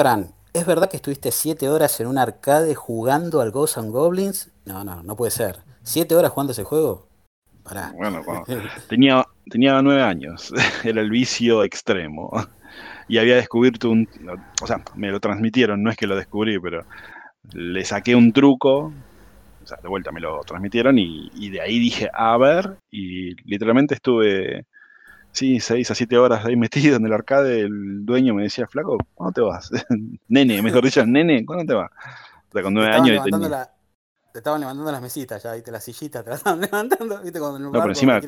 Fran, ¿es verdad que estuviste siete horas en un arcade jugando al Ghosts and Goblins? No, no, no puede ser. ¿Siete horas jugando ese juego? Pará. Bueno, tenía, tenía nueve años, era el vicio extremo. Y había descubierto un... O sea, me lo transmitieron, no es que lo descubrí, pero le saqué un truco o sea, de vuelta me lo transmitieron y, de ahí dije, a ver, y literalmente estuve, sí, seis a siete horas ahí metido en el arcade, el dueño me decía, flaco, ¿cuándo te vas? nene, mejor dicho, nene, ¿cuándo te vas? O sea, con nueve años... te estaban levantando las mesitas ya, viste, las sillitas, te las estaban levantando, viste, cuando no, pero encima,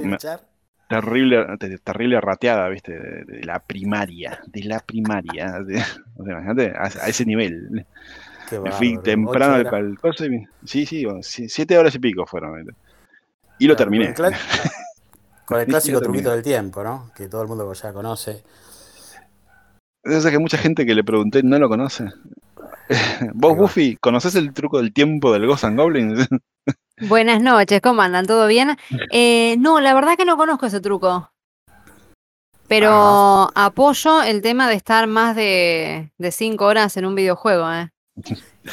terrible, terrible rateada, viste, de, la primaria, de la primaria, o sea, imagínate, a, ese nivel. Me fui temprano al, coso sí, sí, siete horas y pico fueron. Y lo terminé. Con el, clásico truquito del tiempo, ¿no? Que todo el mundo ya conoce. Es que mucha gente que le pregunté no lo conoce. Vos, Buffy, ¿conocés el truco del tiempo del Ghost and Goblins? Buenas noches, ¿cómo andan? ¿Todo bien? Eh, no, la verdad que no conozco ese truco. Pero ah. apoyo el tema de estar más de, de cinco horas en un videojuego, ¿eh?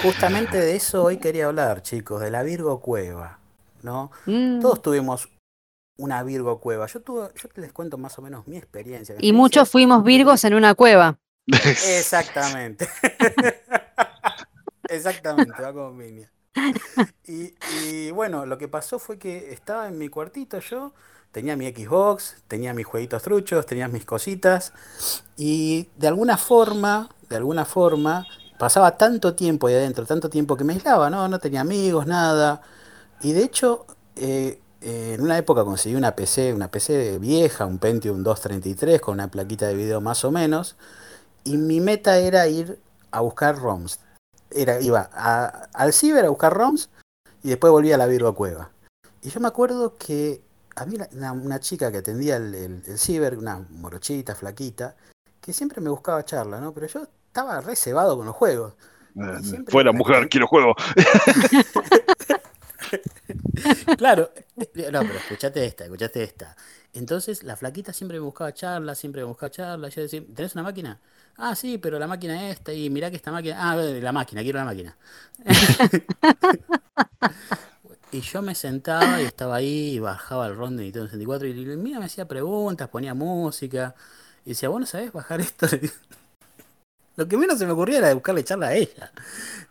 Justamente de eso hoy quería hablar, chicos, de la Virgo Cueva, ¿no? Mm. Todos tuvimos una Virgo Cueva. Yo tuve, yo les cuento más o menos mi experiencia. y muchos fuimos Virgos en una cueva. Exactamente. Exactamente, va como Y, y bueno, lo que pasó fue que estaba en mi cuartito yo, tenía mi Xbox, tenía mis jueguitos truchos, tenía mis cositas, y de alguna forma, de alguna forma, pasaba tanto tiempo ahí adentro, tanto tiempo que me aislaba, ¿no? No tenía amigos, nada. Y de hecho, eh, eh, en una época conseguí una PC, una PC vieja, un Pentium 233 con una plaquita de video más o menos. Y mi meta era ir a buscar ROMs. Era, iba al ciber a buscar ROMs y después volvía a la Virgo Cueva. Y yo me acuerdo que había una, una chica que atendía el, el, ciber, una morochita, flaquita, que siempre me buscaba charla, ¿no? Pero yo estaba reservado con los juegos. Eh, fuera mujer, quiero juego. claro, eh, no, pero escuchate esta, escuchate esta. Entonces la flaquita siempre me buscaba charla, siempre me buscaba charla. Yo decía, ¿tenés una máquina? Ah, sí, pero la máquina esta, y mirá que esta máquina. Ah, la máquina, quiero la máquina. y yo me sentaba y estaba ahí y bajaba el ROM de Nintendo 64 y mira, me hacía preguntas, ponía música. Y decía, bueno, ¿sabes bajar esto? Lo que menos se me ocurría era buscarle charla a ella.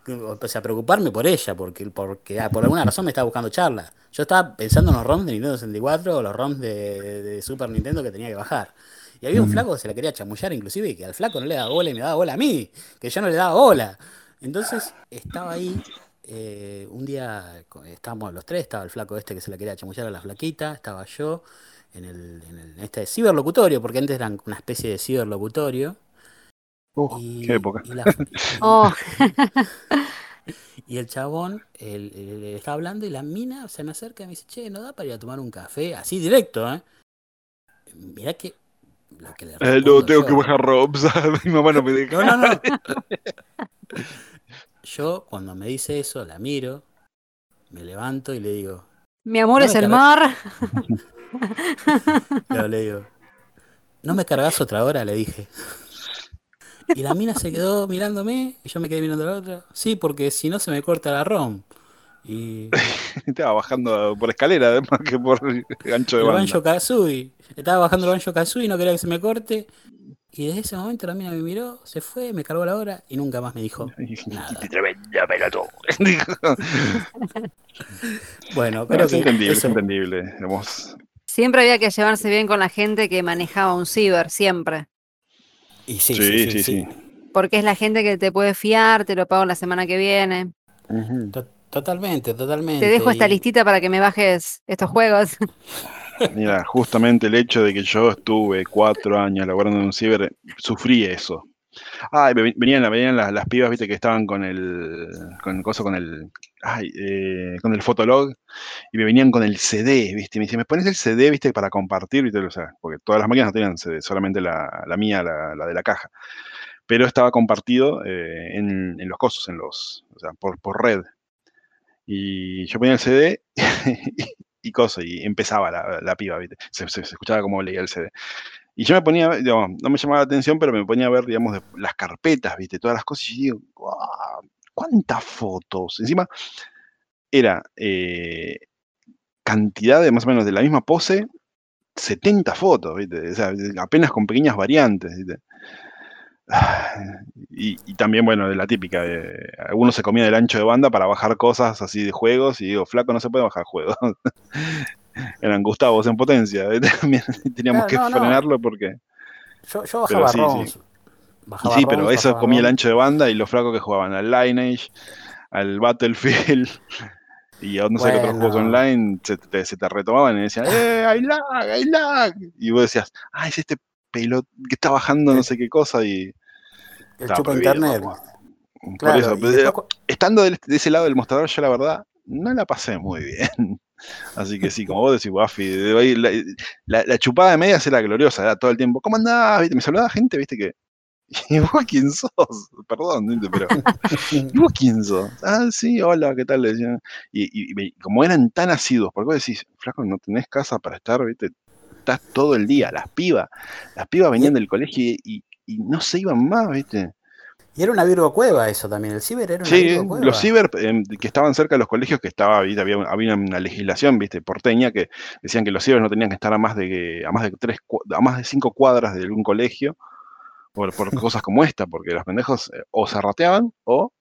O sea, preocuparme por ella, porque, porque ah, por alguna razón me estaba buscando charla. Yo estaba pensando en los ROMs de Nintendo 64 o los ROMs de, Super Nintendo que tenía que bajar. Y había un flaco que se la quería chamullar, inclusive, y que al flaco no le daba bola y me daba bola a mí, que yo no le daba bola. Entonces estaba ahí, eh, un día estábamos los tres, estaba el flaco este que se la quería chamullar a la flaquita, estaba yo en, el, en, el, en este ciberlocutorio, porque antes eran una especie de ciberlocutorio y, qué época. Y, oh. y el chabón le está hablando y la mina se me acerca y me dice, che, ¿no da para ir a tomar un café? Así directo, ¿eh? Mirá que... Lo que le eh, no, tengo que bajar Robs, mi mamá no me deja. No, no, no. Yo cuando me dice eso, la miro, me levanto y le digo... Mi amor es el mar. le digo, ¿no me cargas otra hora? Le dije. Y la mina se quedó mirándome y yo me quedé mirando a la otra. Sí, porque si no se me corta la ROM. Y... Estaba bajando por escalera, además que por ancho de el banda. Banjo Kazooie. Estaba bajando el Banjo Kazooie y no quería que se me corte. Y desde ese momento la mina me miró, se fue, me cargó la hora y nunca más me dijo nada. bueno, creo que entendible, es entendible. Siempre había que llevarse bien con la gente que manejaba un ciber, siempre sí, sí, sí, Porque es la gente que te puede fiar, te lo pago la semana que viene. Totalmente, totalmente. Te dejo esta listita para que me bajes estos juegos. Mira, justamente el hecho de que yo estuve cuatro años laborando en un ciber, sufrí eso. Ah, venían, venían las, las, pibas, viste, que estaban con el, con el coso, con el, ay, eh, con el fotolog, y me venían con el CD, viste, me dice, ¿me pones el CD, viste, para compartir? ¿viste? O sea, porque todas las máquinas no tenían CD, solamente la, la mía, la, la, de la caja. Pero estaba compartido eh, en, en, los cosos, en los, o sea, por, por red. Y yo ponía el CD y, y cosa, y empezaba la, la piba, ¿viste? Se, se, se, escuchaba como leía el CD. Y yo me ponía, digamos, no me llamaba la atención, pero me ponía a ver, digamos, las carpetas, ¿viste? Todas las cosas y digo, "Guau, ¿cuántas fotos? Encima, era eh, cantidad de más o menos de la misma pose, 70 fotos, ¿viste? O sea, apenas con pequeñas variantes, ¿viste? Y, también, bueno, de la típica, de, algunos se comían el ancho de banda para bajar cosas así de juegos, y digo, flaco, no se puede bajar juegos. Eran Gustavos en potencia, también teníamos que no, frenarlo porque... Yo, yo Pero bajaba sí, sí. Bajaba sí, pero eso bajaba comía el ancho de banda y los flacos que jugaban al Lineage, al Battlefield y a no sé qué otros juegos online se te, se te retomaban y decían, ¡eh, hay lag, hay lag! Y vos decías, ¡ah, es este pelot que está bajando no sé qué cosa! Y El chupa internet. por- por Claro, eso, y pero, después cu- estando de ese lado del mostrador, yo la verdad no la pasé muy bien. Así que sí, como vos decís, Buffy, la, la- la chupada de medias era gloriosa, era todo el tiempo, ¿cómo andás? ¿Viste? Me saludaba gente, viste que. ¿Y vos quién sos? Perdón, ¿viste? pero. ¿Y vos quién sos? Ah, sí, hola, ¿qué tal? Le decían. Y, y- y me- como eran tan asiduos, porque vos decís, flaco, no tenés casa para estar, ¿viste? Estás todo el día, las pibas. Las pibas venían del colegio y no se iban más, ¿viste? Y era una Virgo Cueva eso también. El ciber era una Sí, Virgo Cueva. los ciber em, que estaban cerca de los colegios, que estaba, había, había una legislación, viste, porteña, que decían que los ciber no tenían que estar a más de a más de tres, a más de cinco cuadras de algún colegio, por, por cosas como esta, porque los pendejos eh, o se rateaban o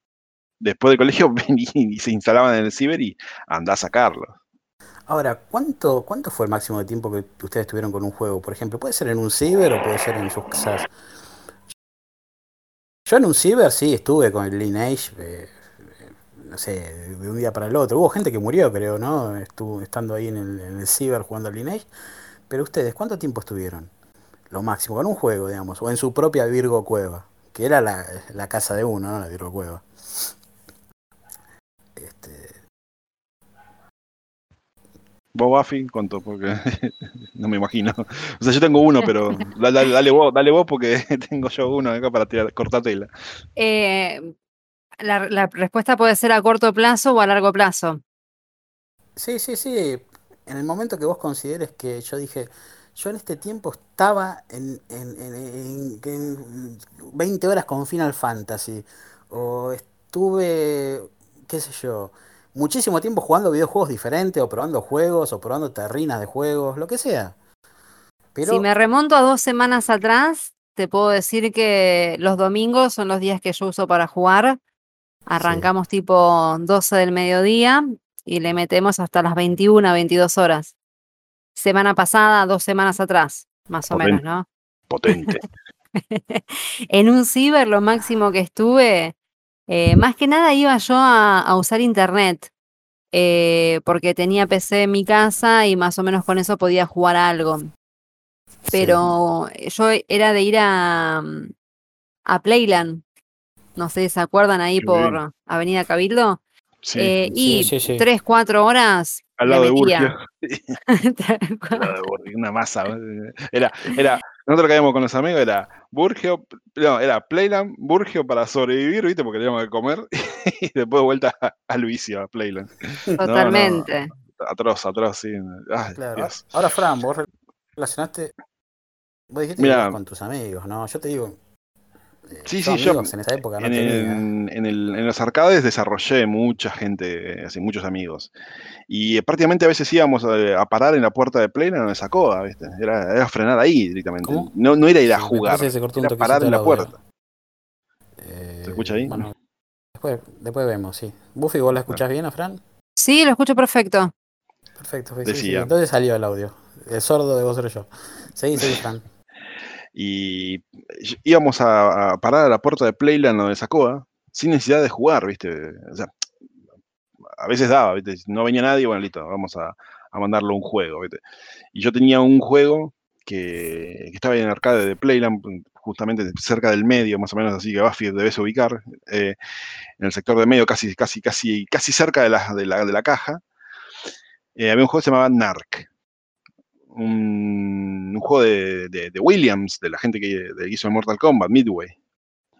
después del colegio venían y se instalaban en el ciber y andá a sacarlos. Ahora, ¿cuánto, ¿cuánto fue el máximo de tiempo que ustedes tuvieron con un juego? Por ejemplo, puede ser en un ciber o puede ser en sus casas. Yo en un ciber sí estuve con el Lineage, no sé, de un día para el otro. Hubo gente que murió, creo, ¿no? Estuvo estando ahí en el, en ciber jugando al Lineage. Pero ustedes, ¿cuánto tiempo estuvieron? Lo máximo, con un juego, digamos, o en su propia Virgo Cueva, que era la, la casa de uno, ¿no? La Virgo Cueva. Este, ¿Vos, Buffy? ¿Cuánto? Porque no me imagino. O sea, yo tengo uno, pero dale, dale- dale vos, dale vos porque tengo yo uno acá para tirar, cortar tela. Eh, la, la respuesta puede ser a corto plazo o a largo plazo. Sí, sí, sí. En el momento que vos consideres que yo dije, yo en este tiempo estaba en, en- en- en- en 20 horas con Final Fantasy, o estuve, qué sé yo, muchísimo tiempo jugando videojuegos diferentes, o probando juegos, o probando terrinas de juegos, lo que sea. Pero, Si me remonto a dos semanas atrás, te puedo decir que los domingos son los días que yo uso para jugar. Arrancamos tipo 12 del mediodía y le metemos hasta las 21, 22 horas. Semana pasada, dos semanas atrás, más o menos, ¿no? Potente. En un ciber lo máximo que estuve, eh, más que nada iba yo a, a usar internet, eh, porque tenía PC en mi casa y más o menos con eso podía jugar algo. sí. Pero yo era de ir a, mm, a Playland, no sé si se acuerdan ahí por Avenida Cabildo, Sí. eh, Sí, y sí, sí. tres, cuatro horas Al lado de metía. Burgio. Tal cual. Al lado de Burgio, una masa. Era, era, nosotros caíamos con los amigos, era Burgio, no, era Playland, Burgio para sobrevivir, ¿viste? Porque teníamos que comer, y después vuelta a- al vicio, a Playland. No, no, Totalmente. atroz, atroz, sí. Ay, Claro. Dios. Ahora, Fran, vos relacionaste, vos dijiste que Mirá. con tus amigos, ¿no? Yo te digo, Sí, yo sí, yo en esa época no en, tenía. en- en el- en los arcades desarrollé mucha gente, así, muchos amigos. Y eh, prácticamente a veces íbamos a, a parar en la puerta de Playland donde sacó, ¿viste? Era, era frenar ahí directamente. No, no era ir a Sí, jugar, parece que se cortó un era parar en la puerta. Eh, ¿Se escucha ahí? Bueno, después, después vemos, sí. Buffy, ¿vos la escuchás bien a Fran? Sí, lo escucho perfecto. Perfecto, sí, sí, sí. Decía. Entonces salió el audio. El sordo de vos ser yo. Seguí, seguí, Fran. Y íbamos a, parar a la puerta de Playland donde sacó, sin necesidad de jugar, ¿viste? O sea, a veces daba, ¿viste? No venía nadie, bueno, listo, vamos a, a mandarle un juego, ¿viste? Y yo tenía un juego que, que estaba en el arcade de Playland, justamente cerca del medio, más o menos, así que Buffy debes ubicar, eh, en el sector de medio, casi, casi, casi, casi cerca de la, de la, de la caja. Eh, había un juego que se llamaba Narc. Un, juego de, de- Williams, de la gente que hizo el Mortal Kombat, Midway.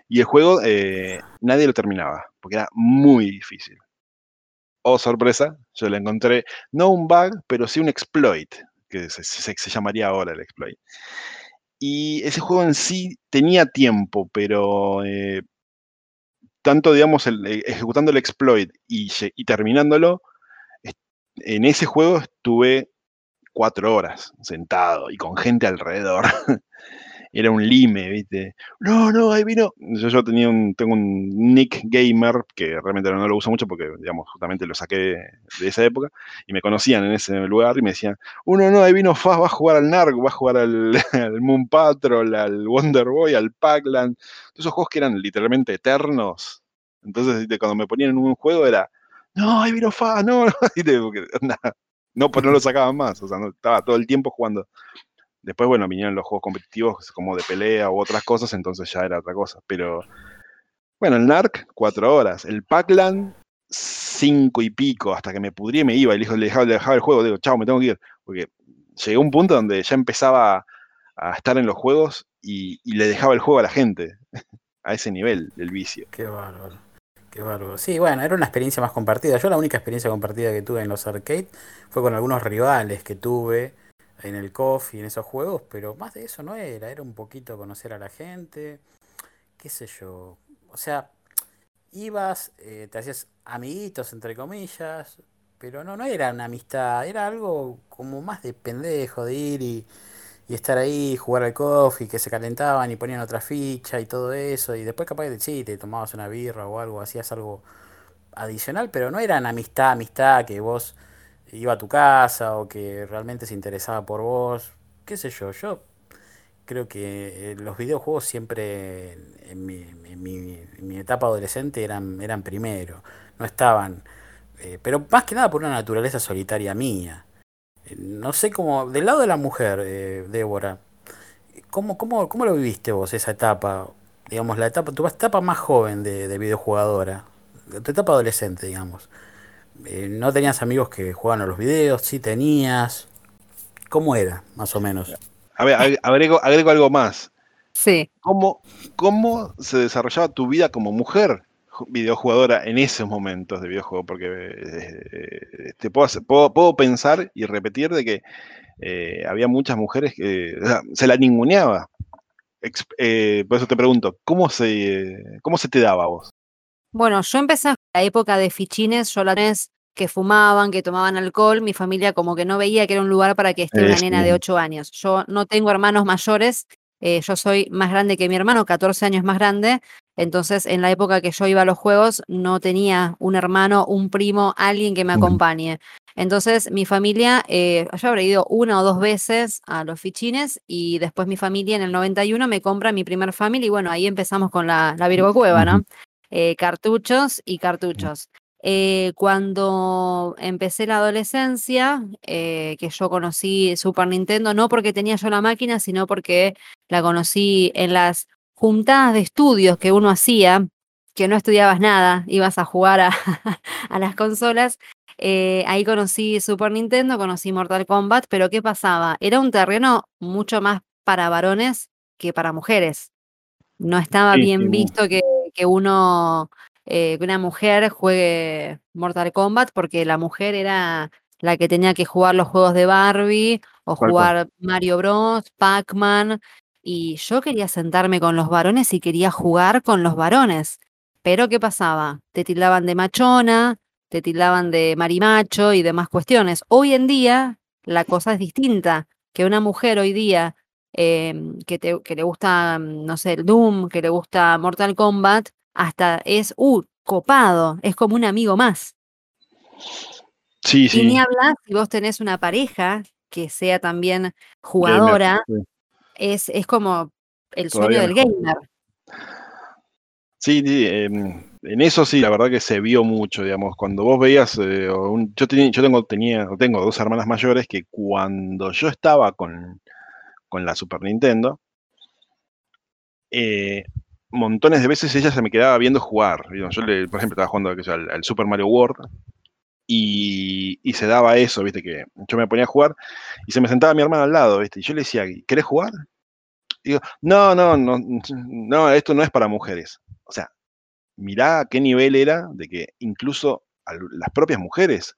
Y el juego eh, nadie lo terminaba, porque era muy difícil. Oh, sorpresa, yo le encontré no un bug, pero sí un exploit, que se, se- llamaría ahora el exploit. Y ese juego en sí tenía tiempo, pero eh, tanto, digamos, el- eh, ejecutando el exploit y, y terminándolo, en ese juego estuve cuatro horas sentado y con gente alrededor. Era un lime, ¿viste? No, no, ahí vino. Yo, tenía un, tengo un nick gamer que realmente no lo uso mucho porque, digamos, justamente lo saqué de, esa época y me conocían en ese lugar y me decían, uno, no, ahí vino Faz, va a jugar al Narc, va a jugar al, Moon Patrol, al Wonder Boy, al Pac-Land. Todos esos juegos que eran literalmente eternos. Entonces, cuando me ponían en un juego era, no, ahí vino Faz, no, no. Porque, no, pues no lo sacaban más, o sea, no, estaba todo el tiempo jugando. Después, bueno, vinieron los juegos competitivos como de pelea u otras cosas, entonces ya era otra cosa. Pero, bueno, el NARC, cuatro horas. El Pac-Land, cinco y pico, hasta que me pudrí me iba. Y le dejaba, le dejaba el juego, digo, chao, me tengo que ir. Porque llegué a un punto donde ya empezaba a estar en los juegos y, y le dejaba el juego a la gente. A ese nivel del vicio. Qué bárbaro. Sí, bueno, era una experiencia más compartida. Yo la única experiencia compartida que tuve en los arcades fue con algunos rivales que tuve en el COF y en esos juegos, pero más de eso no era. Era un poquito conocer a la gente, qué sé yo. O sea, ibas, eh, te hacías amiguitos, entre comillas, pero no, no era una amistad, era algo como más de pendejo, de ir y, y estar ahí, jugar al COF y que se calentaban y ponían otra ficha y todo eso, y después capaz que sí, te tomabas una birra o algo, hacías algo adicional, pero no eran amistad, amistad, que vos iba a tu casa o que realmente se interesaba por vos, qué sé yo, yo creo que eh, los videojuegos siempre en mi, en mi- en mi etapa adolescente eran, eran primero, no estaban, eh, pero más que nada por una naturaleza solitaria mía. No sé cómo, del lado de la mujer, eh, Débora, ¿cómo, cómo, cómo lo viviste vos esa etapa? Digamos, la etapa, tu etapa más joven de, de videojugadora, tu etapa adolescente, digamos. Eh, ¿no tenías amigos que jugaban a los videos? ¿Sí tenías? ¿Cómo era, más o menos? A ver, ag- agrego, agrego algo más. Sí. ¿Cómo, ¿Cómo se desarrollaba tu vida como mujer videojugadora en esos momentos de videojuego? Porque eh, te puedo, hacer- puedo, puedo pensar y repetir de que eh, había muchas mujeres que o sea, se la ninguneaba. Eh, por eso te pregunto, ¿cómo se, ¿cómo se te daba a vos? Bueno, yo empecé la época de fichines, yo la que fumaban, que tomaban alcohol, mi familia como que no veía que era un lugar para que esté una nena de bien. 8 años. Yo no tengo hermanos mayores, eh, yo soy más grande que mi hermano, 14 años más grande, entonces en la época que yo iba a los juegos no tenía un hermano, un primo, alguien que me acompañe. Entonces mi familia, eh, yo habré ido una o dos veces a los fichines y después mi familia en el 91 me compra mi primer family y bueno, ahí empezamos con la, la Virgo Cueva, ¿no? Eh, cartuchos y cartuchos. Eh, cuando empecé la adolescencia, eh, que yo conocí Super Nintendo, no porque tenía yo la máquina, sino porque la conocí en las juntadas de estudios que uno hacía, que no estudiabas nada, ibas a jugar a, a las consolas. Eh, ahí conocí Super Nintendo, conocí Mortal Kombat, pero ¿qué pasaba? Era un terreno mucho más para varones que para mujeres. No estaba Sí, bien sí, visto que, que uno, eh, que una mujer juegue Mortal Kombat porque la mujer era la que tenía que jugar los juegos de Barbie o jugar Mario Bros, Pac-Man. Y yo quería sentarme con los varones y quería jugar con los varones. Pero ¿qué pasaba? Te tildaban de machona, te tildaban de marimacho y demás cuestiones. Hoy en día la cosa es distinta. Que una mujer hoy día em, que, te- que le gusta, mm, no sé, el Doom, que le gusta Mortal Kombat, hasta es, uh, copado, es como un amigo más. Sí, Y ni sí. hablar si vos tenés una pareja que sea también jugadora, sí. Es, es como el sueño del gamer. Sí, sí, em, en eso sí, la verdad que se vio mucho, digamos, cuando vos veías, eh, un- yo, tenía, yo tengo, tenía, tengo dos hermanas mayores que cuando yo estaba con, con la Super Nintendo, eh, montones de veces ella se me quedaba viendo jugar. Yo, le, por ejemplo, estaba jugando al Super Mario World y, se daba eso, viste, que yo me ponía a jugar y se me sentaba mi hermana al lado, viste, y yo le decía, ¿querés jugar? Y digo, no, no, no, no, esto no es para mujeres. O sea, mirá qué nivel era de que incluso las propias mujeres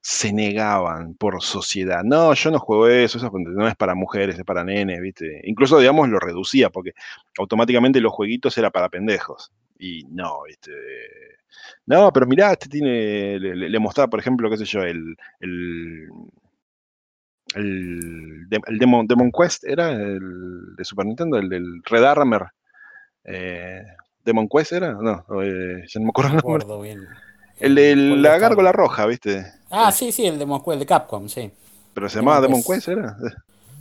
se negaban por sociedad. No, yo no juego eso, eso no es para mujeres, es para nenes, ¿viste? Incluso, digamos, lo reducía porque automáticamente los jueguitos era para pendejos. Y no, ¿viste? No, pero mirá, este tiene, le, mostraba, por ejemplo, qué sé yo, el, el, el, Demon, Demon, Quest, ¿era? El de Super Nintendo, el del Red Armor. Eh, ¿Demon Quest era? No, eh, ya no me acuerdo. No me bien. El de la gárgola roja, ¿viste? Ah, sí, sí, el Demon Quest de Capcom, sí. ¿Pero se llamaba Demon Quest, era?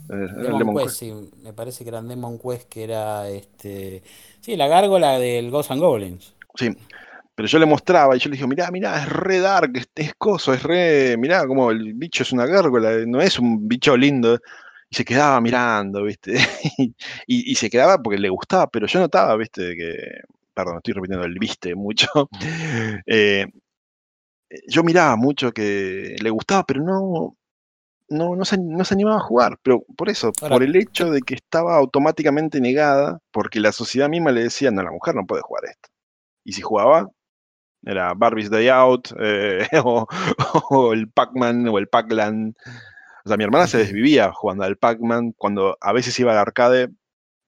Eh, Demon, Quest, sí, me parece que era Demon Quest, que era este. Sí, la gárgola del Ghost and Goblins. Sí, pero yo le mostraba y yo le dije, mirá, mirá, es re dark, es, es coso, es re, mirá como el bicho es una gárgola, no es un bicho lindo. Y se quedaba mirando, ¿viste? y, se quedaba porque le gustaba, pero yo notaba, ¿viste? Que, perdón, estoy repitiendo el viste mucho. Eh, yo miraba mucho que le gustaba, pero no, no, no, se, animaba a jugar. Pero por eso, por el hecho de que estaba automáticamente negada, porque la sociedad misma le decía, no, la mujer no puede jugar esto. Y si jugaba, era Barbie's Day Out, eh, o, el Pac-Man, o el Pac-Land. O sea, mi hermana se desvivía jugando al Pac-Man cuando a veces iba al arcade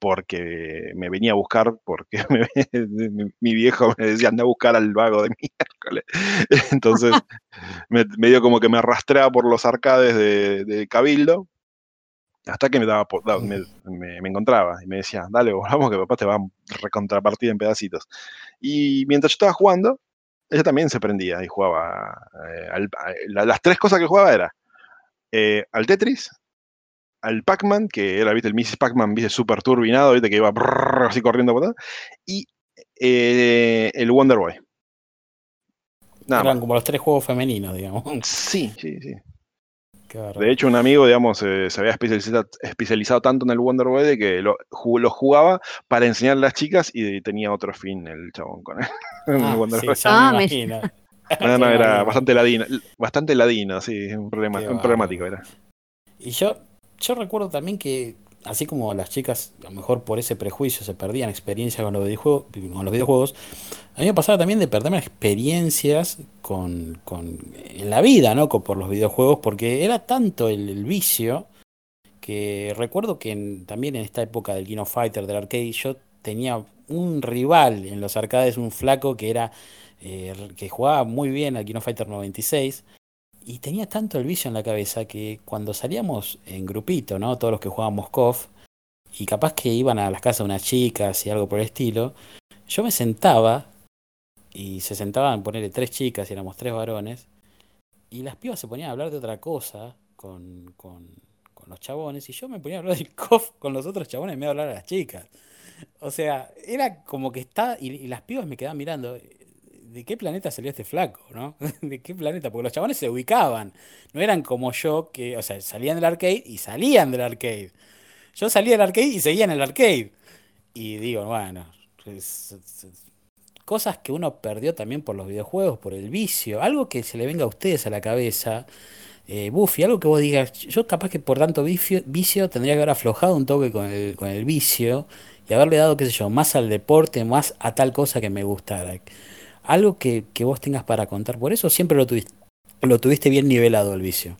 porque me venía a buscar, porque mi, viejo me decía, anda a buscar al vago de miércoles. Entonces, me, dio como que me arrastraba por los arcades de, Cabildo, hasta que me, daba, me, encontraba y me decía, dale, vamos que papá te va a recontrapartir en pedacitos. Y mientras yo estaba jugando, ella también se prendía y jugaba. Eh, las tres cosas que jugaba era eh, al Tetris, al Pac-Man, que era, viste, el Mrs. Pac-Man, viste, súper turbinado, viste, que iba así corriendo por todo, y eh, el Wonder Boy. Eran como los tres juegos femeninos, digamos. Sí, sí, sí. De hecho, un amigo, digamos, se había especializado, tanto en el Wonder Boy de que lo, jugaba para enseñar a las chicas y tenía otro fin el chabón con él. Ah, Wonder Boy. Me imagino. No, no, era bastante ladino, bastante ladino, sí, un, problema, un problemático era. Y yo, yo recuerdo también que, así como las chicas, a lo mejor por ese prejuicio, se perdían experiencias con los videojuegos, con los videojuegos a mí me pasaba también de perderme experiencias con, con en la vida, ¿no? por los videojuegos, porque era tanto el, vicio que recuerdo que también en esta época del Kino Fighter, del arcade, yo tenía un rival en los arcades, un flaco que era eh, que jugaba muy bien al Kino Fighter 96 y tenía tanto el vicio en la cabeza que cuando salíamos en grupito, ¿no? Todos los que jugábamos KOF, y capaz que iban a las casas de unas chicas y algo por el estilo, yo me sentaba y se sentaban, ponerle tres chicas y éramos tres varones, y las pibas se ponían a hablar de otra cosa con, con, con los chabones, y yo me ponía a hablar del KOF con los otros chabones y me iba a hablar a las chicas. O sea, era como que está, y, y las pibas me quedaban mirando, ¿de qué planeta salió este flaco, no? ¿De qué planeta? Porque los chabones se ubicaban. No eran como yo, que, o sea, salían del arcade y salían del arcade. Yo salía del arcade y seguía en el arcade. Y digo, bueno, cosas que uno perdió también por los videojuegos, por el vicio. Algo que se le venga a ustedes a la cabeza. Eh, Buffy, algo que vos digas, yo capaz que por tanto vicio, vicio tendría que haber aflojado un toque con el, con el vicio y haberle dado, qué sé yo, más al deporte, más a tal cosa que me gustara algo que, vos tengas para contar. Por eso siempre lo tuviste, lo tuviste bien nivelado el vicio.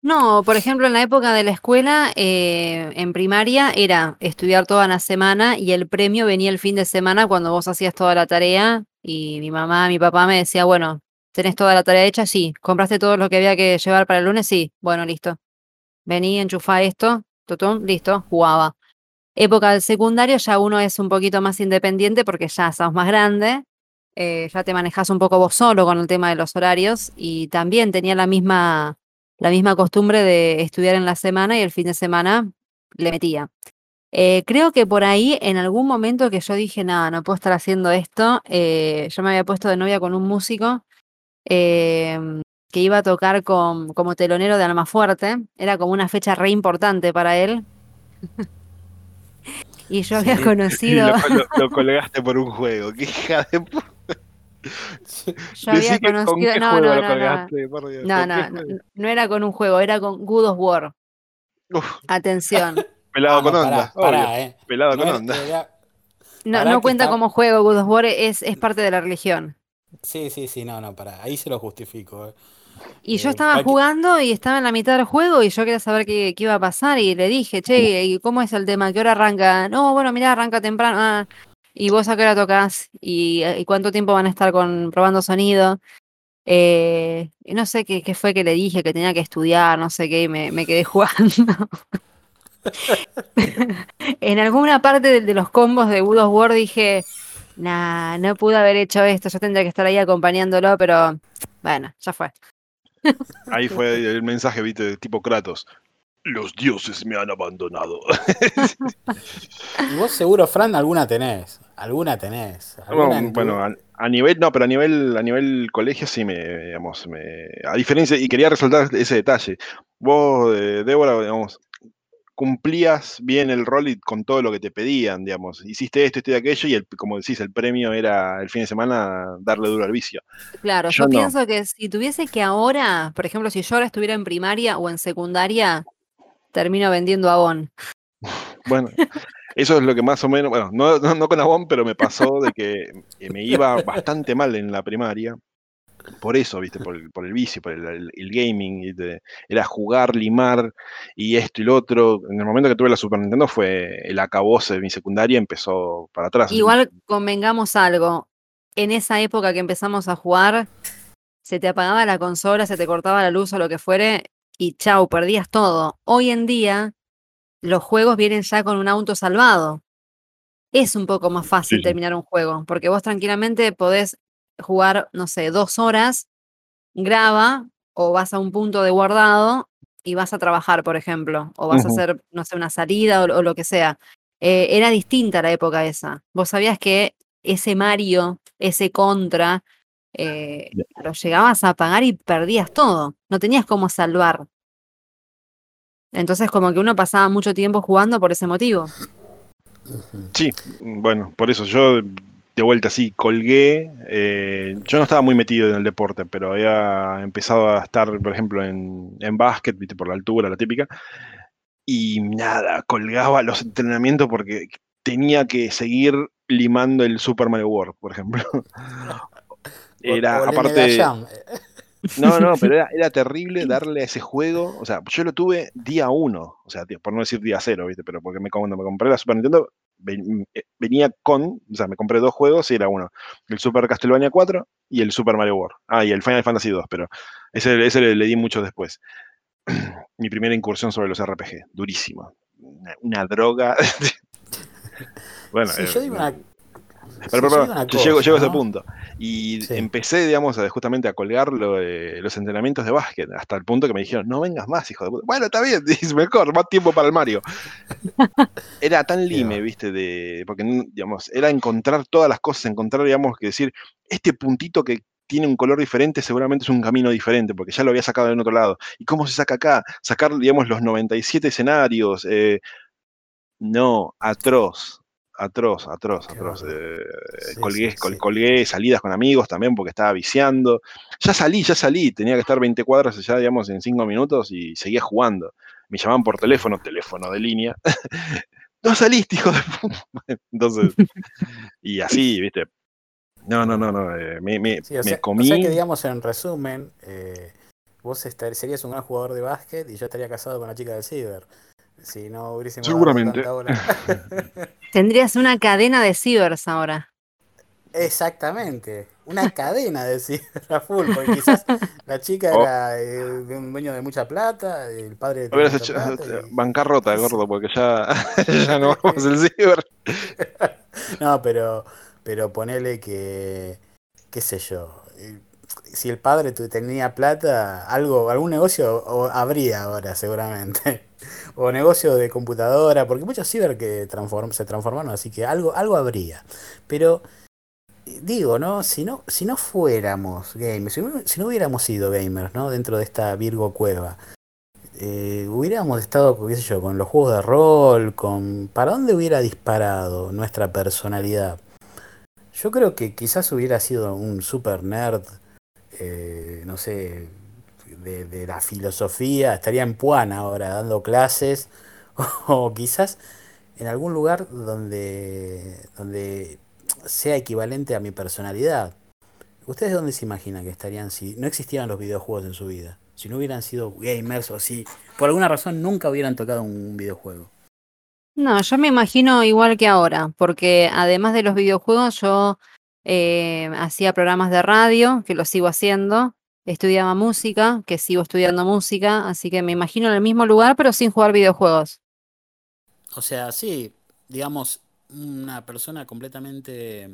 No, por ejemplo, en la época de la escuela, eh, en primaria, era estudiar toda la semana y el premio venía el fin de semana cuando vos hacías toda la tarea y mi mamá, mi papá me decía, bueno, ¿tenés toda la tarea hecha? Sí. ¿Compraste todo lo que había que llevar para el lunes? Sí. Bueno, listo. Vení, enchufá esto, tutum, listo, jugaba. Época del secundario ya uno es un poquito más independiente porque ya sos más grande eh, ya te manejas un poco vos solo con el tema de los horarios y también tenía la misma, la misma costumbre de estudiar en la semana y el fin de semana le metía. Eh, creo que por ahí, en algún momento que yo dije, nada, no puedo estar haciendo esto, eh, yo me había puesto de novia con un músico em, que iba a tocar con, como telonero de Alma Fuerte. Era como una fecha re importante para él. y yo había conocido. Lo, lo, colgaste por un juego, qué hija de yo había conocido. No, no, no, no. No, no, era con un juego, era con Good of War. Atención. Pelado ah, con onda. Eh. Pelado con onda. No, no cuenta como juego, Good of War es, es parte de la religión. Sí, sí, sí, no, no, para Ahí se lo justifico. Eh. Y yo Eh, estaba jugando y estaba en la mitad del juego y yo quería saber qué, qué iba a pasar y le dije, che, ¿y cómo es el tema? ¿Qué hora arranca? No, bueno, mirá, arranca temprano. Ah, ¿y vos a qué hora tocas? ¿Y, y cuánto tiempo van a estar con, probando sonido? Eh, no sé qué, qué fue que le dije, que tenía que estudiar, no sé qué, y me, me quedé jugando. En alguna parte de, de los combos de Wood of War dije, nah, no pude haber hecho esto, yo tendría que estar ahí acompañándolo, pero bueno, ya fue. Ahí fue el mensaje, viste, de tipo Kratos. Los dioses me han abandonado. Y vos seguro, Fran, alguna tenés. Alguna tenés. alguna Bueno, en tu- bueno, a, a nivel, no, pero a nivel, a nivel colegio sí me, digamos, me, a diferencia, y quería resaltar ese detalle. Vos, eh, Débora, digamos, cumplías bien el rol y con todo lo que te pedían, digamos. Hiciste esto, esto y aquello, y el, como decís, el premio era el fin de semana darle duro al vicio. Claro, Yo yo no. pienso que si tuviese que ahora, por ejemplo, si yo ahora estuviera en primaria o en secundaria, termino vendiendo Avon. Bueno, eso es lo que más o menos, bueno, no, no, no con Avon, pero me pasó de que me iba bastante mal en la primaria. Por eso, viste, por el, por el vicio, por el, el- el gaming, ¿viste? era jugar, limar y esto y lo otro. En el momento que tuve la Super Nintendo fue el acabose de mi secundaria, empezó para atrás. Igual convengamos algo, en esa época que empezamos a jugar, se te apagaba la consola, se te cortaba la luz o lo que fuere, y chau, perdías todo. Hoy en día, los juegos vienen ya con un auto salvado. Es un poco más fácil sí. terminar un juego, porque vos tranquilamente podés jugar, no sé, dos horas, graba o vas a un punto de guardado y vas a trabajar, por ejemplo, o vas a hacer, no sé, una salida o, o lo que sea. Eh, era distinta la época esa. Vos sabías que ese Mario, ese Contra, eh, lo llegabas a pagar y perdías todo. No tenías cómo salvar. Entonces, como que uno pasaba mucho tiempo jugando por ese motivo. Sí, bueno, por eso yo de vuelta sí colgué. eh, yo no estaba muy metido en el deporte, pero había empezado a estar, por ejemplo, en, en básquet, viste, por la altura, la típica. Y nada, colgaba los entrenamientos porque tenía que seguir limando el Super Mario World, por ejemplo. Era, o aparte. No, no, pero era, era terrible darle a ese juego. O sea, yo lo tuve día uno, o sea, tío, por no decir día cero, ¿viste? Pero porque me, cuando me compré la Super Nintendo, ven- eh, venía con, o sea, me compré dos juegos y era uno, el Super Castlevania 4 y el Super Mario World. Ah, y el Final Fantasy 2, pero ese, ese le, le di mucho después. Mi primera incursión sobre los RPG, durísima. Una, una droga. bueno, Sí, eh, yo digo una, pero, pero, pero, llego, llego a ese punto. Y Sí. empecé, digamos, a- justamente a colgar lo los entrenamientos de básquet, hasta el punto que me dijeron, no vengas más, hijo de puta. Bueno, está bien, dice, mejor, más tiempo para el Mario. Era tan lime, viste, de. Porque, digamos, era encontrar todas las cosas, encontrar, digamos, que decir, este puntito que tiene un color diferente seguramente es un camino diferente, porque ya lo había sacado en otro lado. ¿Y cómo se saca acá? Sacar, digamos, los 97 escenarios. eh, no, atroz. Atroz, atroz, atroz. eh, Sí, colgué, sí, col- sí. colgué salidas con amigos también porque estaba viciando. Ya salí, ya salí. Tenía que estar 20 cuadras allá, digamos, en 5 minutos y seguía jugando. Me llamaban por teléfono, teléfono de línea. no saliste, hijo de puta. Entonces, y así, ¿viste? No, no, no, no. eh, me, me, me sea, o comí. sea que digamos en resumen, eh, vos estar- serías un gran jugador de básquet y yo estaría casado con la chica del ciber. Si no hubiésemos Seguramente. Tendrías una cadena de cibers ahora. Exactamente, una cadena de ciber a full, porque quizás la chica Oh. era eh, de un dueño de mucha plata, el padre Hubieras tenía hecho mucha plata. y- bancarrota, gordo, porque ya, ya no vamos el ciber. No, pero, pero ponele que, qué sé yo, eh, si el padre tu- tenía plata, algo, algún negocio o- habría ahora seguramente. O negocio de computadora, porque muchos ciber que se transformaron, así que algo, algo habría. Pero digo, ¿no? Si no, si no fuéramos gamers, si no, si no hubiéramos sido gamers, ¿no? Dentro de esta Virgo cueva, eh, hubiéramos estado, qué sé yo, con los juegos de rol, con... ¿Para dónde hubiera disparado nuestra personalidad? Yo creo que quizás hubiera sido un super nerd, eh, no sé, de, de la filosofía, estaría en Puan ahora dando clases, o quizás en algún lugar donde, donde sea equivalente a mi personalidad. ¿Ustedes dónde se imaginan que estarían si no existieran los videojuegos en su vida? Si no hubieran sido gamers o si por alguna razón nunca hubieran tocado un videojuego. No, yo me imagino igual que ahora, porque además de los videojuegos yo eh, hacía programas de radio, que lo sigo haciendo, estudiaba música, que sigo estudiando música, así que me imagino en el mismo lugar, pero sin jugar videojuegos. O sea, sí, digamos, una persona completamente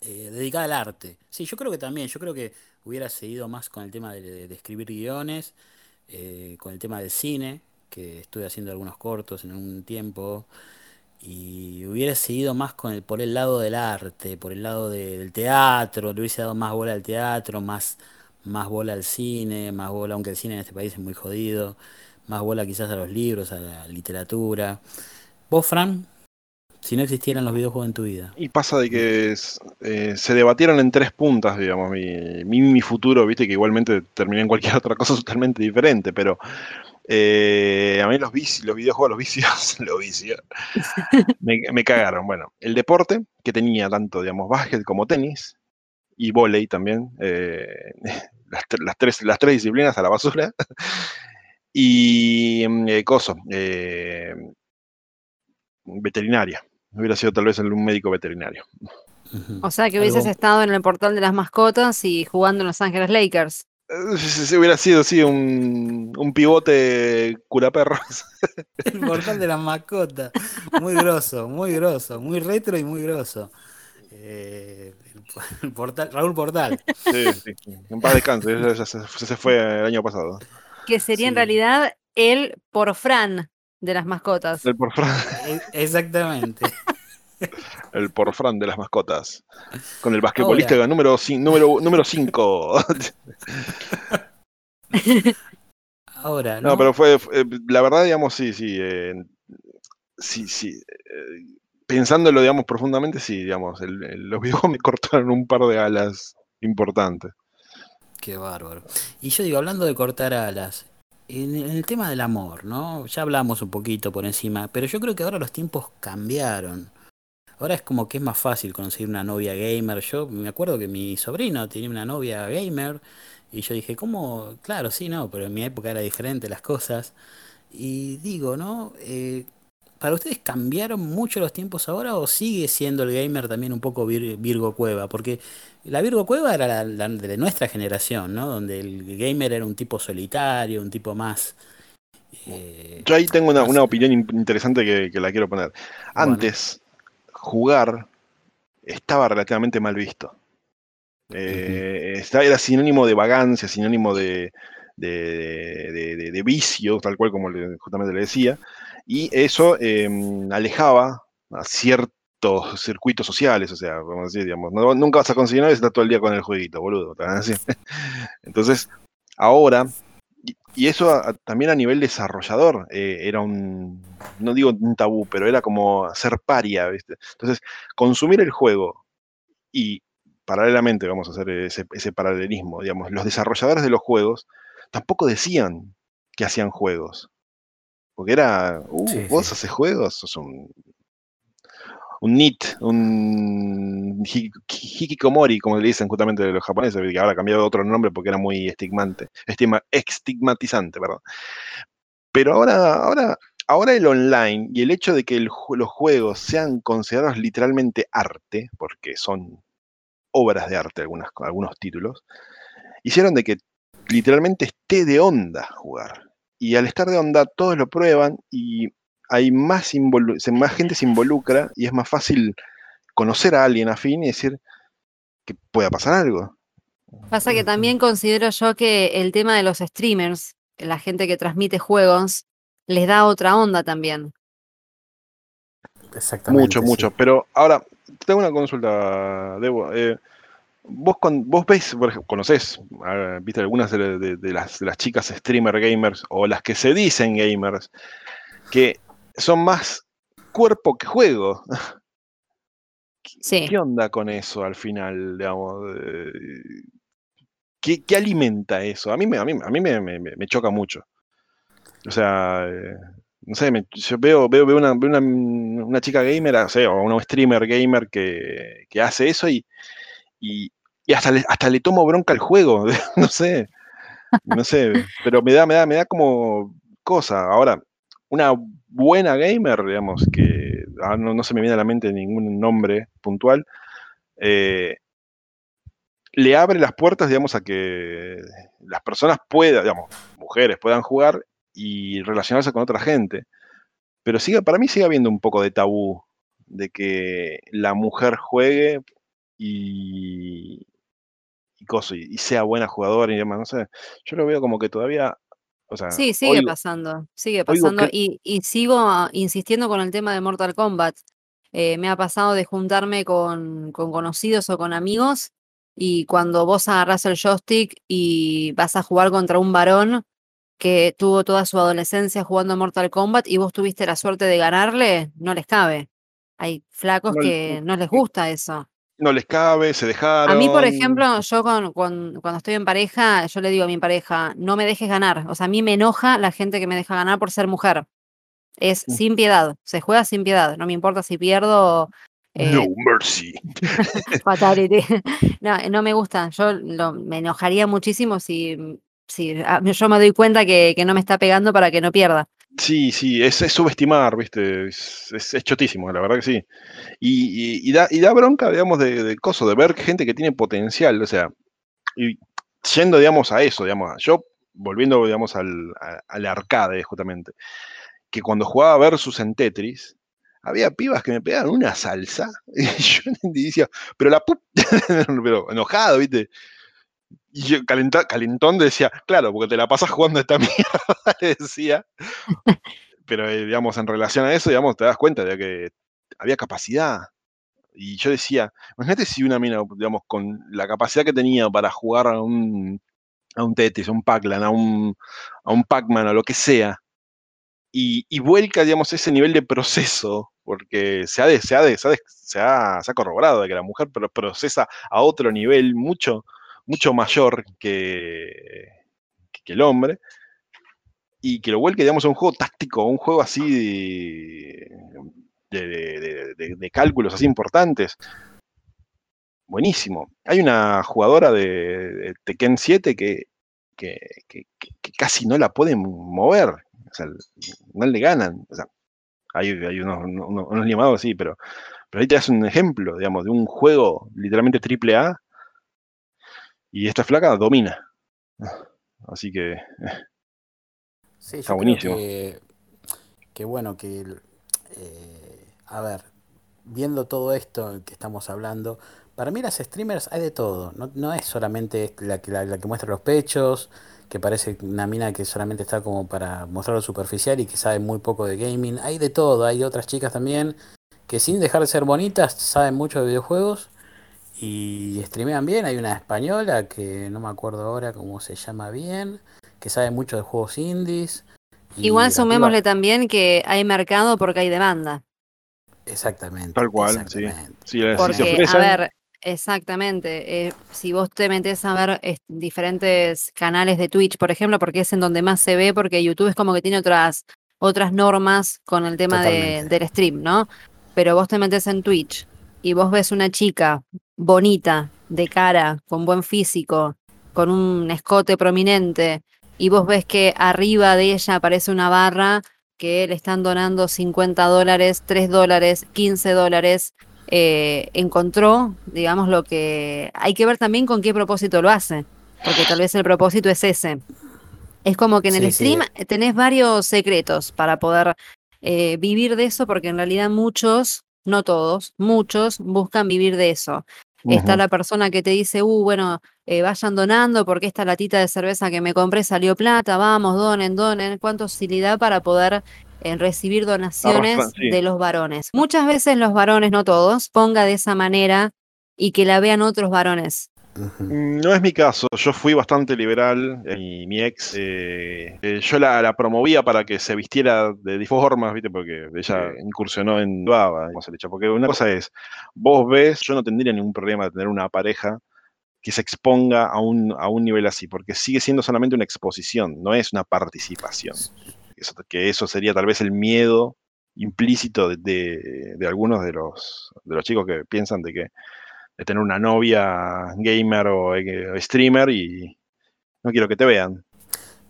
eh, dedicada al arte. Sí, yo creo que también, yo creo que hubiera seguido más con el tema de, escribir guiones, eh, con el tema del cine, que estuve haciendo algunos cortos en un tiempo, y hubiera seguido más con el, por el lado del arte, por el lado del teatro, le hubiese dado más bola al teatro, más, más bola al cine, más bola, aunque el cine en este país es muy jodido, más bola quizás a los libros, a la literatura. ¿Vos, Fran? si no existieran los videojuegos en tu vida. Y pasa de que eh, se debatieron en tres puntas, digamos, mi, mi, futuro, viste, que igualmente terminé en cualquier otra cosa totalmente diferente, pero eh, a mí los, los videojuegos, los vicios, los vicios, me, cagaron. Bueno, el deporte, que tenía tanto, digamos, básquet como tenis, y volei también, eh, las, tres, las tres disciplinas a la basura, y mm, coso, veterinaria hubiera sido tal vez un médico veterinario. O sea que hubieses estado en el portal de las mascotas y jugando en Los Ángeles Lakers. Si hubiera sido, sí, un, un pivote curaperros. El portal de las mascotas. Muy grosso, muy grosso, muy retro y muy grosso. Eh, el portal, Raúl Portal. Sí, sí. En paz descanse, se, fue el año pasado. Que sería en realidad el porfran de las mascotas. El porfran. E, exactamente. El porfran de las mascotas. Con el basquetbolista número 5. Número, número cinco. Ahora, ¿no? pero fue, la verdad, digamos, sí, sí. Eh, sí, sí. Eh, pensándolo, digamos, profundamente, sí, digamos, los videojuegos me cortaron un par de alas importantes. Qué bárbaro. Y yo digo, hablando de cortar alas, en, el tema del amor, ¿no? Ya hablamos un poquito por encima, pero yo creo que ahora los tiempos cambiaron. Ahora es como que es más fácil conseguir una novia gamer. Yo me acuerdo que mi sobrino tenía una novia gamer y yo dije, ¿cómo? Claro, sí, no, pero en mi época era diferente las cosas. Y digo, ¿no? Eh, ¿Para ustedes cambiaron mucho los tiempos ahora o sigue siendo el gamer también un poco Virgo Cueva? Porque la Virgo Cueva era la, de nuestra generación, ¿no? Donde el gamer era un tipo solitario, un tipo más... Eh, Yo ahí tengo una, opinión interesante que, la quiero poner. Antes, jugar estaba relativamente mal visto. Eh, era sinónimo de vagancia, sinónimo de, de, vicio, tal cual como justamente le decía y eso em, alejaba a ciertos circuitos sociales, o sea, vamos a decir, digamos, nunca vas a conseguir nada y estás todo el día con el jueguito, boludo. Entonces, ahora, y, eso también a nivel desarrollador eh, era un, no digo un tabú, pero era como ser paria, ¿viste? Entonces, consumir el juego y paralelamente, vamos a hacer ese, ese paralelismo, digamos, los desarrolladores de los juegos tampoco decían que hacían juegos. Porque era, uh, vos haces juegos, sos un, un NIT, un hikikomori, como le dicen justamente los japoneses, que ahora cambiado otro nombre porque era muy estigmante, estigmatizante, perdón. Pero ahora, ahora, ahora el online y el hecho de que los juegos sean considerados literalmente arte, porque son obras de arte algunas, algunos títulos, hicieron de que literalmente esté de onda jugar y al estar de onda todos lo prueban y hay más, más gente se involucra y es más fácil conocer a alguien afín y decir que pueda pasar algo. Pasa que también considero yo que el tema de los streamers, la gente que transmite juegos, les da otra onda también. Exactamente. Mucho, mucho. Pero ahora, tengo una consulta, Debo. Eh, vos, con, vos ves, por ejemplo, conocés, viste algunas de, las, chicas streamer gamers o las que se dicen gamers, que son más cuerpo que juego. ¿Qué onda con eso al final, digamos? ¿Qué, alimenta eso? A mí, me, a mí, a mí me, choca mucho. O sea, eh, no sé, yo veo, veo, veo, una, una, chica gamer, o, sea, o una streamer gamer que, que hace eso y, y y hasta le, hasta le tomo bronca al juego, no sé, no sé, pero me da, me da, me da como cosa. Ahora, una buena gamer, digamos, que ah, no, se me viene a la mente ningún nombre puntual, eh, le abre las puertas, digamos, a que las personas puedan, digamos, mujeres puedan jugar y relacionarse con otra gente. Pero sigue, para mí sigue habiendo un poco de tabú de que la mujer juegue y, y, sea buena jugadora y demás, no sé. Yo lo veo como que todavía. O sea, sí, sigue pasando, sigue pasando. Y, sigo insistiendo con el tema de Mortal Kombat. Eh, me ha pasado de juntarme con, con conocidos o con amigos y cuando vos agarrás el joystick y vas a jugar contra un varón que tuvo toda su adolescencia jugando Mortal Kombat y vos tuviste la suerte de ganarle, no les cabe. Hay flacos que no les gusta eso no les cabe, se dejaron. A mí, por ejemplo, yo con, cuando estoy en pareja, yo le digo a mi pareja, no me dejes ganar. O sea, a mí me enoja la gente que me deja ganar por ser mujer. Es mm. sin piedad, se juega sin piedad. No me importa si pierdo. Eh, no mercy. fatality. no, no me gusta. Yo me enojaría muchísimo si, si ah, yo me doy cuenta que, que no me está pegando para que no pierda. Sí, sí, es, subestimar, ¿viste? Es, chotísimo, la verdad que sí. Y, da, y da bronca, digamos, de, de de ver gente que tiene potencial, o sea, y yendo, digamos, a eso, digamos, yo volviendo, digamos, al, al arcade, justamente, que cuando jugaba Versus en Tetris, había pibas que me pegaban una salsa, y yo decía, pero la pup, pero enojado, ¿viste? Y yo calentón decía, claro, porque te la pasas jugando esta mierda, le decía. Pero, eh, digamos, en relación a eso, digamos, te das cuenta de que había capacidad. Y yo decía, imagínate si una mina, digamos, con la capacidad que tenía para jugar a un, a un Tetris, a un Pac-Lan, a un, a un Pac-Man, a lo que sea, y, y, vuelca, digamos, ese nivel de proceso, porque se ha, ha, se, ha, se, ha, se ha corroborado de que la mujer procesa a otro nivel mucho, mucho mayor que, que el hombre, y que lo vuelque, a un juego táctico, un juego así de, de, cálculos así importantes. Buenísimo. Hay una jugadora de, Tekken 7 que, que, casi no la pueden mover. O sea, no le ganan. O sea, hay, hay unos, unos, llamados así, pero, pero ahí te das un ejemplo, digamos, de un juego literalmente triple A y esta flaca domina. Así que sí, está buenísimo. Que, bueno, que eh, a ver, viendo todo esto que estamos hablando, para mí las streamers hay de todo. No, es solamente la la, que muestra los pechos, que parece una mina que solamente está como para mostrar lo superficial y que sabe muy poco de gaming. Hay de todo, hay otras chicas también que sin dejar de ser bonitas saben mucho de videojuegos y streamean bien. Hay una española que no me acuerdo ahora cómo se llama bien, que sabe mucho de juegos indies. Igual sumémosle también que hay mercado porque hay demanda. Exactamente. Tal cual, sí. porque, a ver, exactamente. Eh, si vos te metes a ver diferentes canales de Twitch, por ejemplo, porque es en donde más se ve, porque YouTube es como que tiene otras, otras normas con el tema de, del stream, ¿no? Pero vos te metes en Twitch y vos ves una chica bonita, de cara, con buen físico, con un escote prominente, y vos ves que arriba de ella aparece una barra que le están donando 50 dólares, 3 dólares, 15 dólares, eh, encontró, digamos, lo que hay que ver también con qué propósito lo hace, porque tal vez el propósito es ese. Es como que en el stream tenés varios secretos para poder eh, vivir de eso, porque en realidad muchos no todos, muchos buscan vivir de eso. Está la persona que te dice, uh, bueno, eh, vayan donando porque esta latita de cerveza que me compré salió plata, vamos, donen, donen. ¿Cuánto facilidad para poder eh, recibir donaciones de los varones? Muchas veces los varones, no todos, ponga de esa manera y que la vean otros varones. Mm, no es mi caso, yo fui bastante liberal y mi ex, eh, eh, yo la, promovía para que se vistiera de formas, ¿viste? Porque ella incursionó en Baba, porque una cosa es, vos ves, yo no tendría ningún problema de tener una pareja que se exponga a un, a un nivel así, porque sigue siendo solamente una exposición, no es una participación. Eso, que eso sería tal vez el miedo implícito de, de, algunos de los, de los chicos que piensan de que de tener una novia gamer o eh, streamer y no quiero que te vean.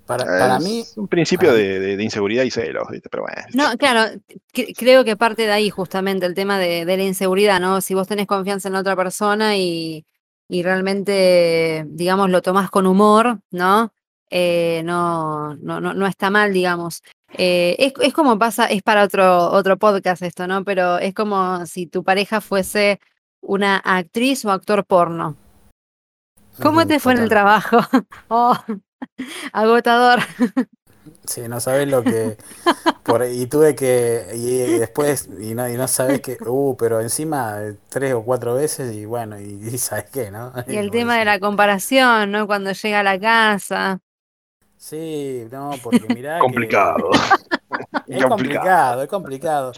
Para, para Es mí, un principio de, de- de inseguridad y celos, pero bueno. No, claro, cre- creo que parte de ahí justamente el tema de, de la inseguridad, ¿no? Si vos tenés confianza en la otra persona y, y realmente, digamos, lo tomás con humor, ¿no? Eh, no, no, no, no está mal, digamos. Eh, es, es como pasa, es para otro, otro podcast esto, ¿no? Pero es como si tu pareja fuese una actriz o actor porno. ¿Cómo te fue en el trabajo? Oh, agotador. Sí, no sabes lo que. Por, y tuve que. Y, después. Y no, y no sabes que. Uh, pero encima eh, tres o cuatro veces. Y bueno, y, y sabes qué, ¿no? Y el tema de la comparación, ¿no? Cuando llega a la casa. Sí, no, porque mirá. que- complicado. es complicado, es complicado.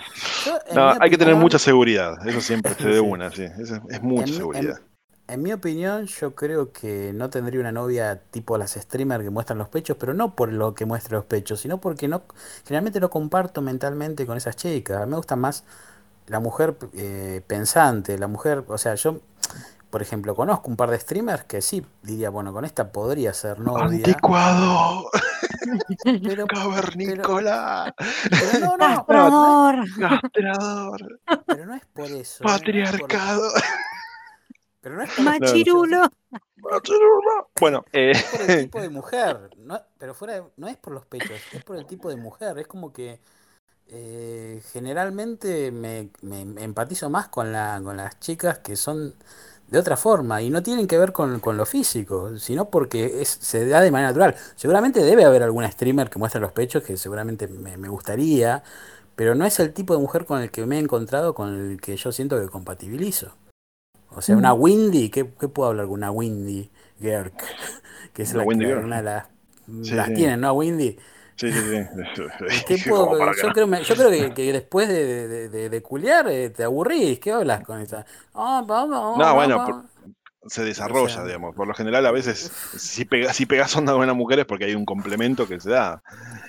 Yo, No, hay que tener mucha seguridad, eso siempre se de una, sí. Es, es mucha En seguridad. En mi opinión, yo creo que no tendría una novia tipo las streamers que muestran los pechos, pero no por lo que muestre los pechos, sino porque no, generalmente no comparto mentalmente con esas chicas. Me gusta más la mujer eh, pensante, la mujer, o sea, yo, por ejemplo, conozco un par de streamers que sí diría, bueno, con esta podría ser novia, Anticuado, pero, cavernícola, pero no, no, no, Castrador. castrador, pero no es por eso. no es por- patriarcado. pero no es por Machirulo. Bueno, eh, Es por el tipo de mujer, no, pero fuera de- no es por los pechos, es por el tipo de mujer. Es como que eh, generalmente me, me- me empatizo más con la, con las chicas que son de otra forma y no tienen que ver con, con lo físico, sino porque es, se da de manera natural. Seguramente debe haber alguna streamer que muestre los pechos que seguramente me, me gustaría, pero no es el tipo de mujer con el que me he encontrado, con el que yo siento que compatibilizo. O sea, una Windy, ¿qué, qué puedo hablar con una Windy Gerk? Que es Una la, Gerk. una de las... Sí, las sí. tienen, ¿no? Windy. Sí, sí, sí. ¿Qué Sí, puedo- como para que yo, creo, me- yo creo que, que después de, de, de, de culiar eh, te aburrís. ¿Qué hablas con esa? Ah, No, bueno, se desarrolla, O sea, digamos. Por lo general, a veces, si, pega, si pegas onda con una mujer es porque hay un complemento que se da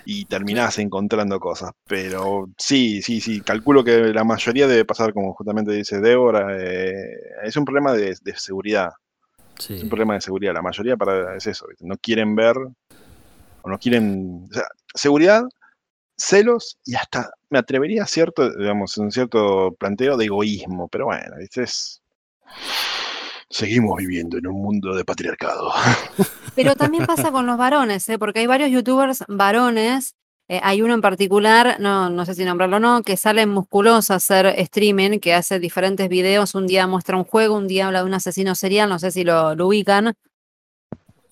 y terminás encontrando cosas. Pero sí, sí, sí, calculo que la mayoría debe pasar, como justamente dice Débora, eh, es un problema de, de seguridad. Sí. Es un problema de seguridad. La mayoría para, es eso, no quieren ver o no quieren. Seguridad, celos y hasta me atrevería a cierto, digamos, un cierto planteo de egoísmo. Pero bueno. Es. Seguimos viviendo en un mundo de patriarcado. Pero también pasa con los varones, ¿eh? Porque hay varios youtubers varones. eh, hay uno en particular, no, no sé si nombrarlo o no, que sale musculoso a hacer streaming, que hace diferentes videos. Un día muestra un juego, un día habla de un asesino serial, no sé si lo, lo ubican.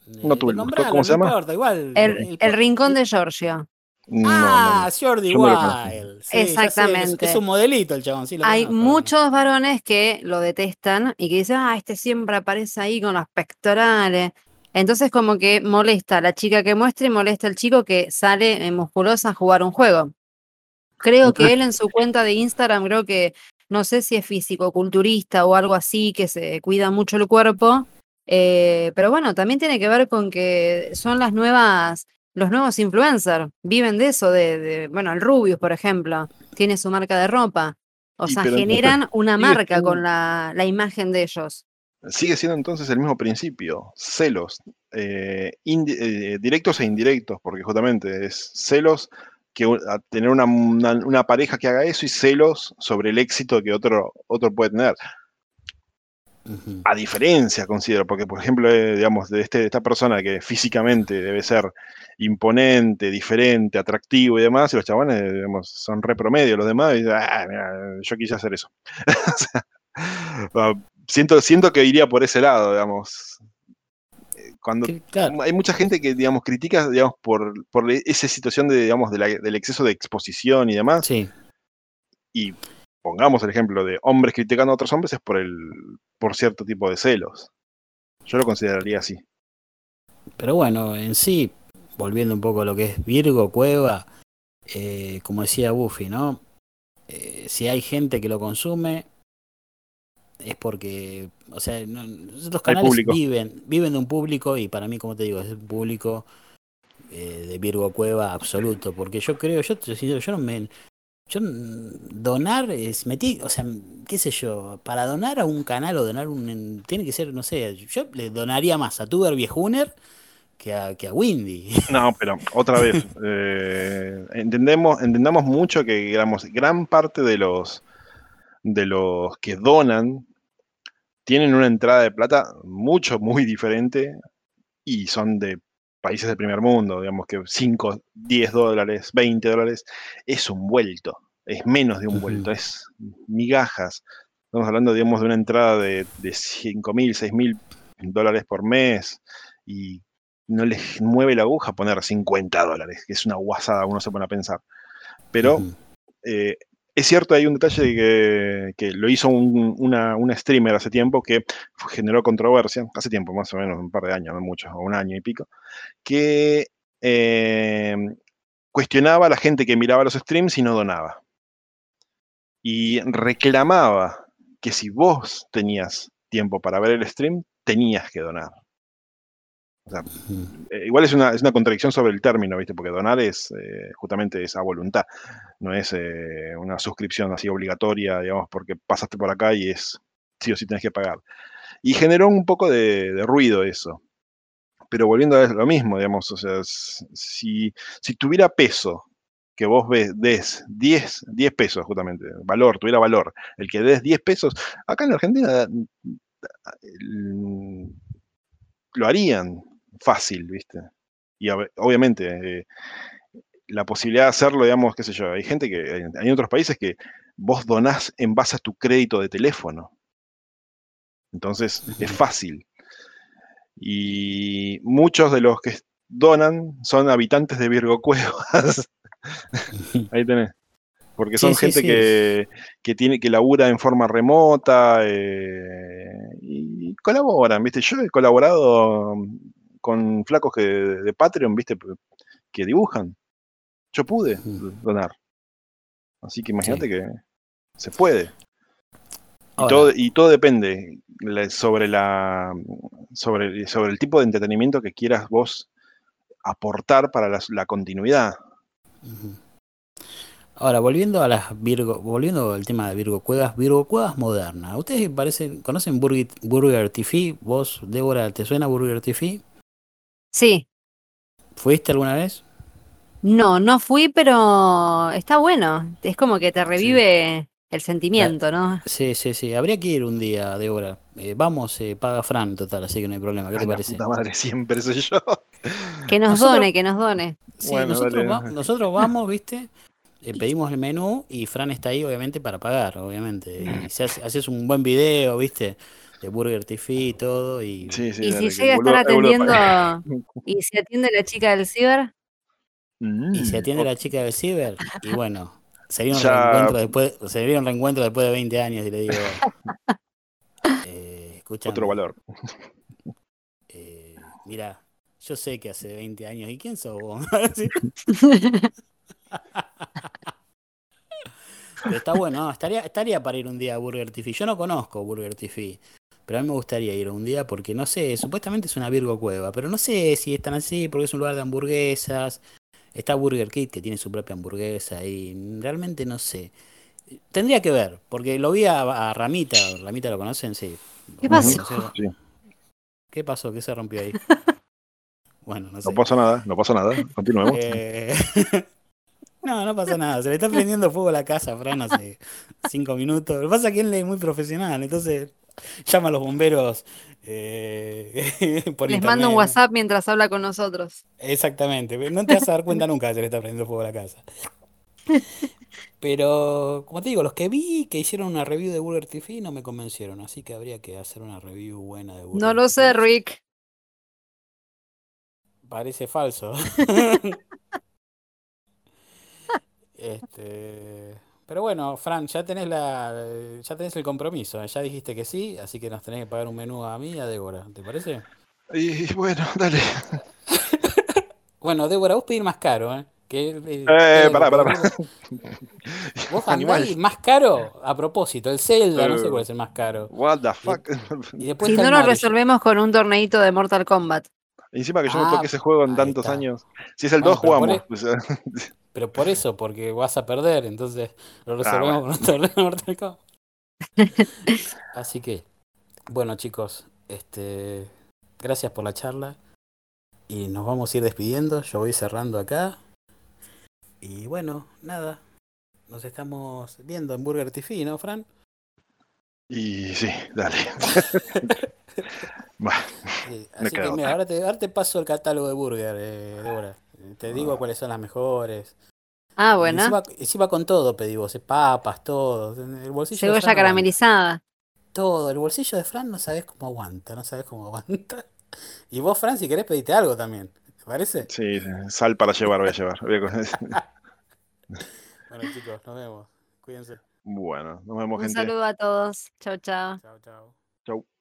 No tuve el gusto. ¿Cómo se llama? importa, igual. El, el rincón de Giorgio. No, Ah, no, Jordi no. Wild. Sí, ya sé, es- Exactamente. es, un modelito el chabón, sí lo Hay conozco. muchos varones que lo detestan y que dicen, ah, este siempre aparece ahí con los pectorales. Entonces como que molesta a la chica que muestra y molesta al chico que sale musculosa a jugar un juego. Creo que él en su cuenta de Instagram, creo que, no sé si es físico, culturista o algo así, que se cuida mucho el cuerpo. Eh, pero bueno, también tiene que ver con que son las nuevas, los nuevos influencers. Viven de eso, de, de- bueno, el Rubius, por ejemplo, tiene su marca de ropa. O Y sea, entonces generan una marca siendo- con la, la imagen de ellos. Sigue siendo entonces el mismo principio, celos, eh, eh, directos e indirectos, porque justamente es celos que a tener una, una- una pareja que haga eso y celos sobre el éxito que otro, otro puede tener. A diferencia, considero, porque por ejemplo, eh, digamos, de este, esta persona que físicamente debe ser imponente, diferente, atractivo y demás, y los chabones, digamos, son re promedio, los demás, y dicen, "Ah, mira, yo quise hacer eso. Siento, siento que iría por ese lado, digamos. Cuando claro, hay mucha gente que, digamos, critica, digamos, por, por esa situación de, digamos, de la- del exceso de exposición y demás, sí. y pongamos el ejemplo de hombres criticando a otros hombres es por el por cierto tipo de celos. Yo lo consideraría así. Pero bueno, en sí, volviendo un poco a lo que es Virgo, Cueva, eh, como decía Buffy, ¿no? Eh, si hay gente que lo consume, es porque, o sea, no- los canales viven, viven de un público y para mí, como te digo, es un público eh, de Virgo Cueva absoluto, porque yo creo, yo, yo no me, Yo mm, donar es metí, o sea, qué sé yo, para donar a un canal o donar un tiene que ser, no sé, yo le donaría más a Tuber Viejuner que a, que a Windy. No, pero otra vez, eh, entendemos, entendamos mucho que digamos, gran parte de los de los que donan tienen una entrada de plata mucho, muy diferente y son de países del primer mundo, digamos que 5, 10 dólares, 20 dólares, es un vuelto, es menos de un vuelto, es migajas. Estamos hablando, digamos, de una entrada de, de 5 mil, 6 mil dólares por mes y no les mueve la aguja poner 50 dólares, que es una guasada, uno se pone a pensar. Pero eh, es cierto, hay un detalle que, lo hizo un, una, streamer hace tiempo que generó controversia, hace tiempo, más o menos, un par de años, no mucho, o un año y pico, que eh, cuestionaba a la gente que miraba los streams y no donaba. Y reclamaba que si vos tenías tiempo para ver el stream, tenías que donar. O sea, eh, igual es una, es una, contradicción sobre el término, ¿viste? Porque donar es eh, justamente esa voluntad, no es eh, una suscripción así obligatoria, digamos, porque pasaste por acá y es sí o sí tenés que pagar. Y generó un poco de, ruido eso. Pero volviendo a lo mismo, digamos, o sea, si, si tuviera peso, que vos ves, des 10, 10 pesos justamente, valor, tuviera valor, el que des 10 pesos, acá en Argentina lo harían, fácil, ¿viste? Y obviamente, eh, la posibilidad de hacerlo, digamos, qué sé yo, hay gente que, hay otros países que vos donás en base a tu crédito de teléfono. Entonces, es fácil. Y muchos de los que donan son habitantes de Virgo Cuevas. Ahí tenés. Porque son gente Que, que, tiene, que labura en forma remota eh, y colaboran, ¿viste? Yo he colaborado con flacos que, de Patreon, viste, que dibujan. Yo pude donar. Así que imagínate que se puede. Y todo, y todo, depende sobre, la, sobre, sobre el tipo de entretenimiento que quieras vos aportar para la, continuidad. Ahora, volviendo a las Virgo, volviendo al tema de Virgo Cuevas, Virgo Cuevas moderna. ¿Ustedes parecen, conocen Burger, Burger TV? ¿Vos, Débora, te suena Burger TV? Sí. ¿Fuiste alguna vez? No, no fui, pero está bueno. Es como que te revive el sentimiento, ¿no? Sí, sí, sí. Habría que ir un día, Débora. Eh, vamos, eh, paga Fran, total, así que no hay problema. ¿Qué te parece? Puta madre, siempre soy yo. Que nos done, que nos done. Sí, nosotros, vamos, ¿viste? Eh, pedimos el menú y Fran está ahí, obviamente, para pagar, obviamente. Y si haces un buen video, ¿viste? De Burger TV y todo. Y, y si llega a estar atendiendo, y si atiende la chica del ciber. Y si atiende la chica del ciber, y bueno, sería un, reencuentro, después, sería un reencuentro después de 20 años y le digo. Eh, Otro valor. Eh, mira, yo sé que hace 20 años, ¿y quién sos vos? está bueno, estaría, estaría para ir un día a Burger TV. Yo no conozco Burger TV. Pero a mí me gustaría ir un día porque no sé, supuestamente es una Virgo Cueva, pero no sé si están así porque es un lugar de hamburguesas. Está Burger Kit que tiene su propia hamburguesa y realmente no sé. Tendría que ver, porque lo vi a, Ramita, Ramita lo conocen, sí. ¿Qué pasó? ¿Qué pasó? ¿Qué se rompió ahí? Bueno, no sé. No pasa nada, no pasa nada. Continuemos. Eh, no, no pasa nada. Se le está prendiendo fuego a la casa, Fran, hace cinco minutos. Lo que pasa es que él es muy profesional, entonces llama a los bomberos eh, Les manda un WhatsApp mientras habla con nosotros. Exactamente, no te vas a dar cuenta nunca que se le está prendiendo fuego a la casa. Pero, como te digo, los que vi que hicieron una review de Burger TV no me convencieron, así que habría que hacer una review buena de Burger No lo sé, Rick. Parece falso. este. Pero bueno, Fran, ya tenés la, ya tenés el compromiso, ya dijiste que sí, así que nos tenés que pagar un menú a mí y a Débora, ¿te parece? Y bueno, dale. bueno, Débora, vos pedir más caro, ¿eh? Que, eh, eh pará, pará, pará. Vos andás más caro a propósito, el Zelda, no sé cuál es el más caro. What the fuck. Y, después si no lo resolvemos con un torneito de Mortal Kombat. Encima que yo no toque ah, ese juego en tantos años. Si es el 2, jugamos. Pero por eso, porque vas a perder, entonces lo Ah, resolvemos con un torneo de Mortal Kombat. Así que, bueno chicos, este, gracias por la charla y nos vamos a ir despidiendo. Yo voy cerrando acá. Y bueno, nada, nos estamos viendo en Burger TV, ¿no, Fran? Y sí, dale. Bueno, Sí, Me así que mira, ahora te, ahora te paso el catálogo de Burger, eh, Débora. Te digo Ah. cuáles son las mejores. Ah, Y bueno. Encima, encima con todo pedimos, eh, papas, todo. El bolsillo de Cebolla Fran no aguanta. caramelizada. Todo, el bolsillo de Fran no sabes cómo aguanta, no sabes cómo aguanta. Y vos, Fran, si querés pedite algo también, ¿te parece? sí, sal para llevar, voy a llevar. Voy a- Bueno, chicos, nos vemos. Cuídense. Bueno, nos vemos, Un gente. saludo a todos. Chau, chao. Chao, chao. Chau.